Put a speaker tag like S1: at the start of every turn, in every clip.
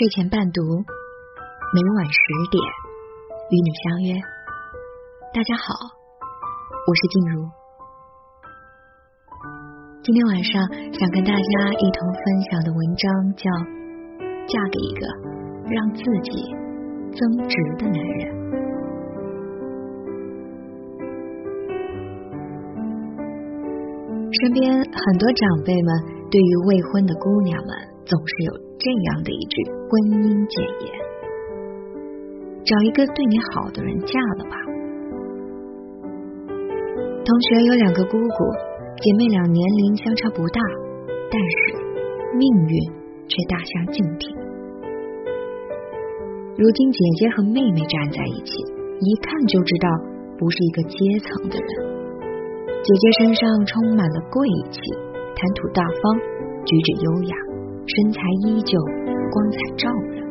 S1: 睡前伴读，每晚十点与你相约。大家好，我是静茹。今天晚上想跟大家一同分享的文章叫《嫁给一个让自己增值的男人》。身边很多长辈们对于未婚的姑娘们，总是有这样的一句婚姻谏言：找一个对你好的人嫁了吧。同学有两个姑姑，姐妹俩年龄相差不大，但是命运却大相径庭。如今姐姐和妹妹站在一起，一看就知道不是一个阶层的人。姐姐身上充满了贵气，谈吐大方，举止优雅，身材依旧，光彩照人。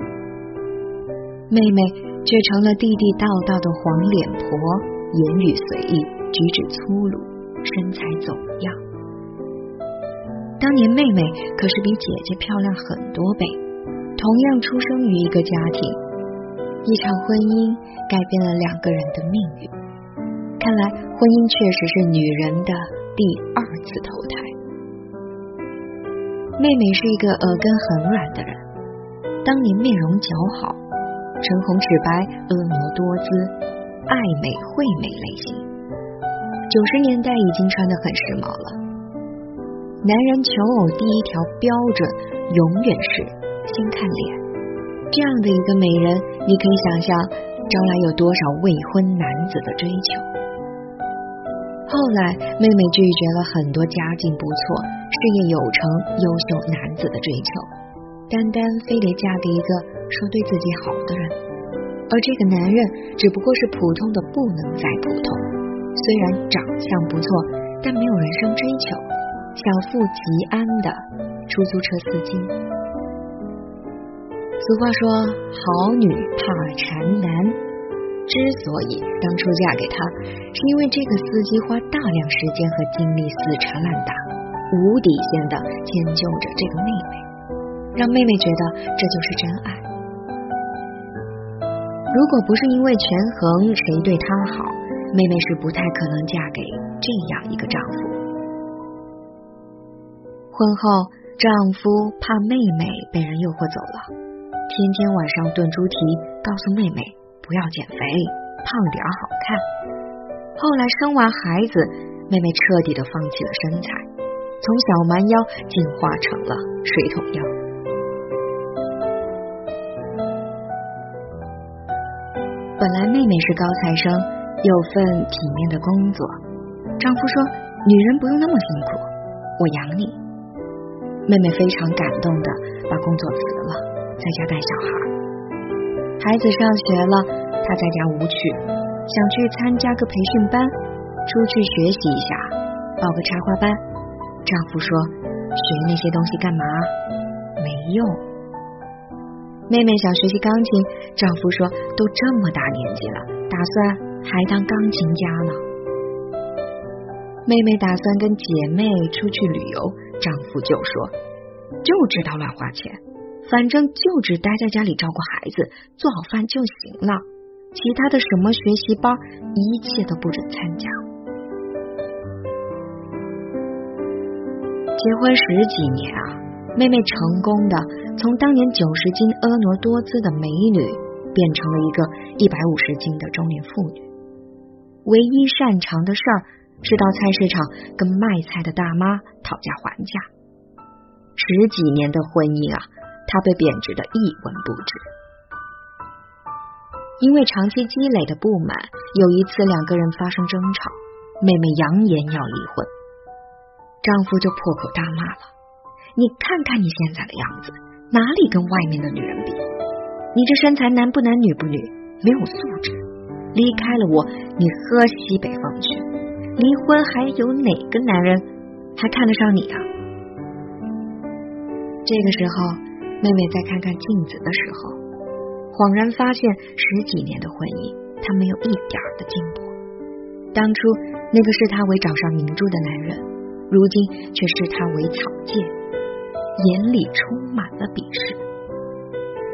S1: 妹妹却成了地地道道的黄脸婆，言语随意，举止粗鲁，身材走样。当年妹妹可是比姐姐漂亮很多倍，同样出生于一个家庭，一场婚姻改变了两个人的命运。看来婚姻确实是女人的第二次投胎。妹妹是一个耳根很软的人，当年面容姣好，唇红齿白，婀娜多姿，爱美惠美类型。九十年代已经穿得很时髦了。男人求偶第一条标准永远是先看脸，这样的一个美人，你可以想象招来有多少未婚男子的追求。后来，妹妹拒绝了很多家境不错、事业有成、优秀男子的追求，单单非得嫁给一个说对自己好的人。而这个男人只不过是普通的不能再普通，虽然长相不错，但没有人生追求，小富即安的出租车司机。俗话说，好女怕缠男。之所以当初嫁给他，是因为这个司机花大量时间和精力死缠烂打，无底线的迁就着这个妹妹，让妹妹觉得这就是真爱。如果不是因为权衡谁对她好，妹妹是不太可能嫁给这样一个丈夫。婚后，丈夫怕妹妹被人诱惑走了，天天晚上炖猪蹄，告诉妹妹。不要减肥，胖点好看。后来生完孩子，妹妹彻底的放弃了身材，从小蛮腰进化成了水桶腰。本来妹妹是高材生，有份体面的工作。丈夫说：“女人不用那么辛苦，我养你。”妹妹非常感动的把工作辞了，在家带小孩。孩子上学了，她在家无趣，想去参加个培训班，出去学习一下，报个插花班。丈夫说：“学那些东西干嘛？没用。”妹妹想学习钢琴，丈夫说：“都这么大年纪了，打算还当钢琴家呢。”妹妹打算跟姐妹出去旅游，丈夫就说：“就知道乱花钱。”反正就只待在家里照顾孩子，做好饭就行了。其他的什么学习班，一切都不准参加。结婚十几年啊，妹妹成功的从当年九十斤婀娜多姿的美女，变成了一个一百五十斤的中年妇女。唯一擅长的事儿是到菜市场跟卖菜的大妈讨价还价。十几年的婚姻啊！他被贬值的一文不值，因为长期积累的不满，有一次两个人发生争吵，妹妹扬言要离婚，丈夫就破口大骂了：“你看看你现在的样子，哪里跟外面的女人比？你这身材男不男女不女，没有素质。离开了我，你喝西北风去。离婚还有哪个男人还看得上你啊？”这个时候。妹妹在看看镜子的时候，恍然发现十几年的婚姻，她没有一点的进步。当初那个视她为掌上明珠的男人，如今却视她为草芥，眼里充满了鄙视。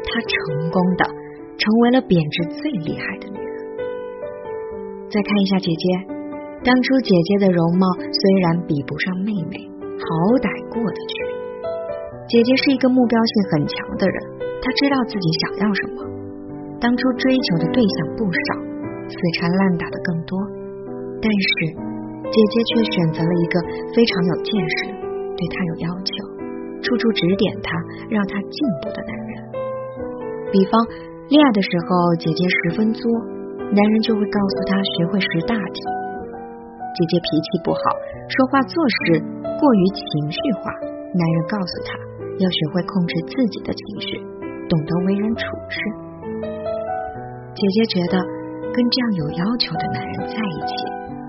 S1: 她成功的成为了贬值最厉害的女人。再看一下姐姐，当初姐姐的容貌虽然比不上妹妹，好歹过得去。姐姐是一个目标性很强的人，她知道自己想要什么。当初追求的对象不少，死缠烂打的更多，但是姐姐却选择了一个非常有见识、对她有要求、处处指点她、让她进步的男人。比方恋爱的时候，姐姐十分作，男人就会告诉她学会识大体。姐姐脾气不好，说话做事过于情绪化，男人告诉她要学会控制自己的情绪，懂得为人处事。姐姐觉得跟这样有要求的男人在一起，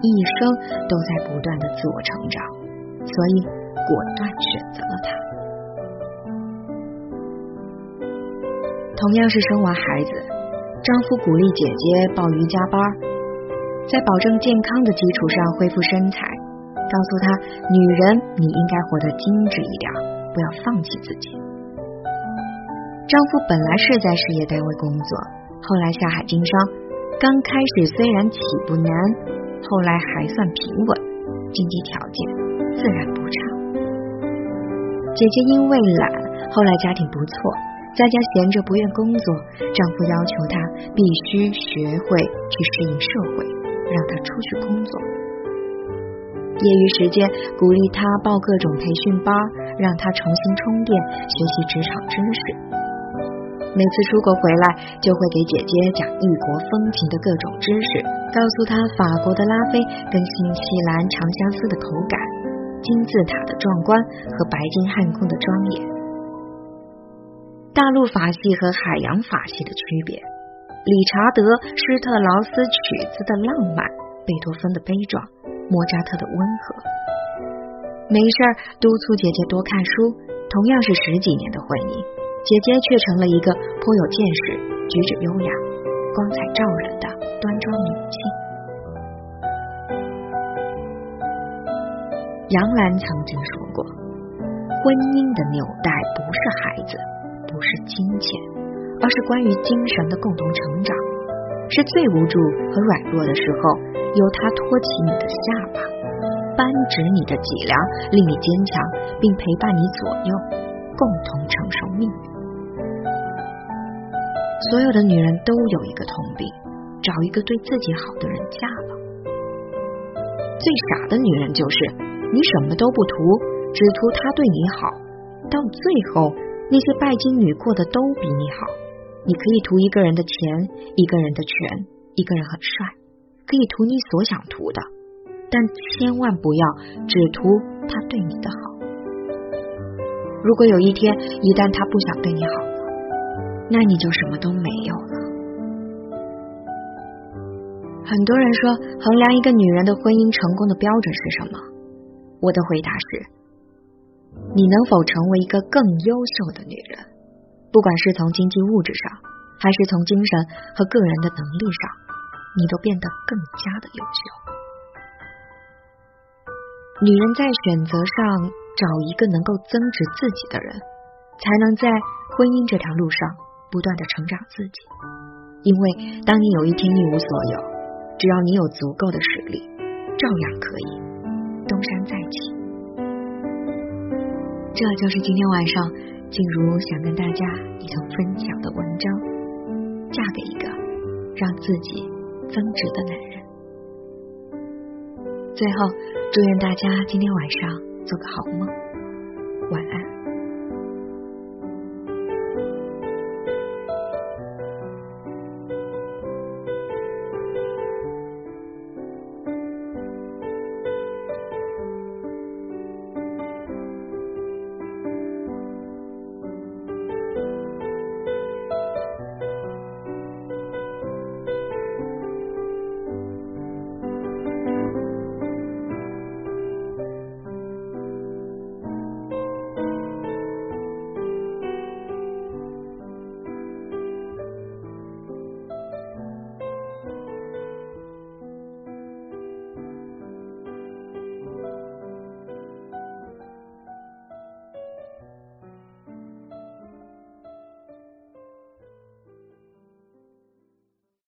S1: 一生都在不断的自我成长，所以果断选择了他。同样是生完孩子，丈夫鼓励姐姐报瑜伽班，在保证健康的基础上恢复身材，告诉她女人你应该活得精致一点，不要放弃自己。丈夫本来是在事业单位工作，后来下海经商，刚开始虽然起步难，后来还算平稳，经济条件自然不差。姐姐因为懒，后来家庭不错。在家闲着不愿工作，丈夫要求她必须学会去适应社会，让她出去工作。业余时间鼓励他报各种培训班，让他重新充电，学习职场知识。每次出国回来，就会给姐姐讲异国风情的各种知识，告诉她法国的拉菲跟新西兰长相思的口感，金字塔的壮观和白金汉宫的庄严。大陆法系和海洋法系的区别，理查德施特劳斯曲子的浪漫，贝多芬的悲壮，莫扎特的温和。没事儿督促姐姐多看书，同样是十几年的婚姻，姐姐却成了一个颇有见识、举止优雅、光彩照人的端庄女性。杨澜曾经说过：“婚姻的纽带不是孩子。”不是金钱，而是关于精神的共同成长。是最无助和软弱的时候，由他托起你的下巴，扳直你的脊梁，令你坚强，并陪伴你左右，共同承受命运。所有的女人都有一个通病，找一个对自己好的人嫁了。最傻的女人就是你什么都不图，只图他对你好，到最后。那些拜金女过得都比你好，你可以图一个人的钱，一个人的权，一个人很帅，可以图你所想图的，但千万不要只图他对你的好。如果有一天一旦他不想对你好了，那你就什么都没有了。很多人说衡量一个女人的婚姻成功的标准是什么？我的回答是。你能否成为一个更优秀的女人？不管是从经济物质上，还是从精神和个人的能力上，你都变得更加的优秀。女人在选择上找一个能够增值自己的人，才能在婚姻这条路上不断的成长自己。因为当你有一天一无所有，只要你有足够的实力，照样可以东山再起。这就是今天晚上静茹想跟大家一同分享的文章。嫁给一个让自己增值的男人。最后，祝愿大家今天晚上做个好梦。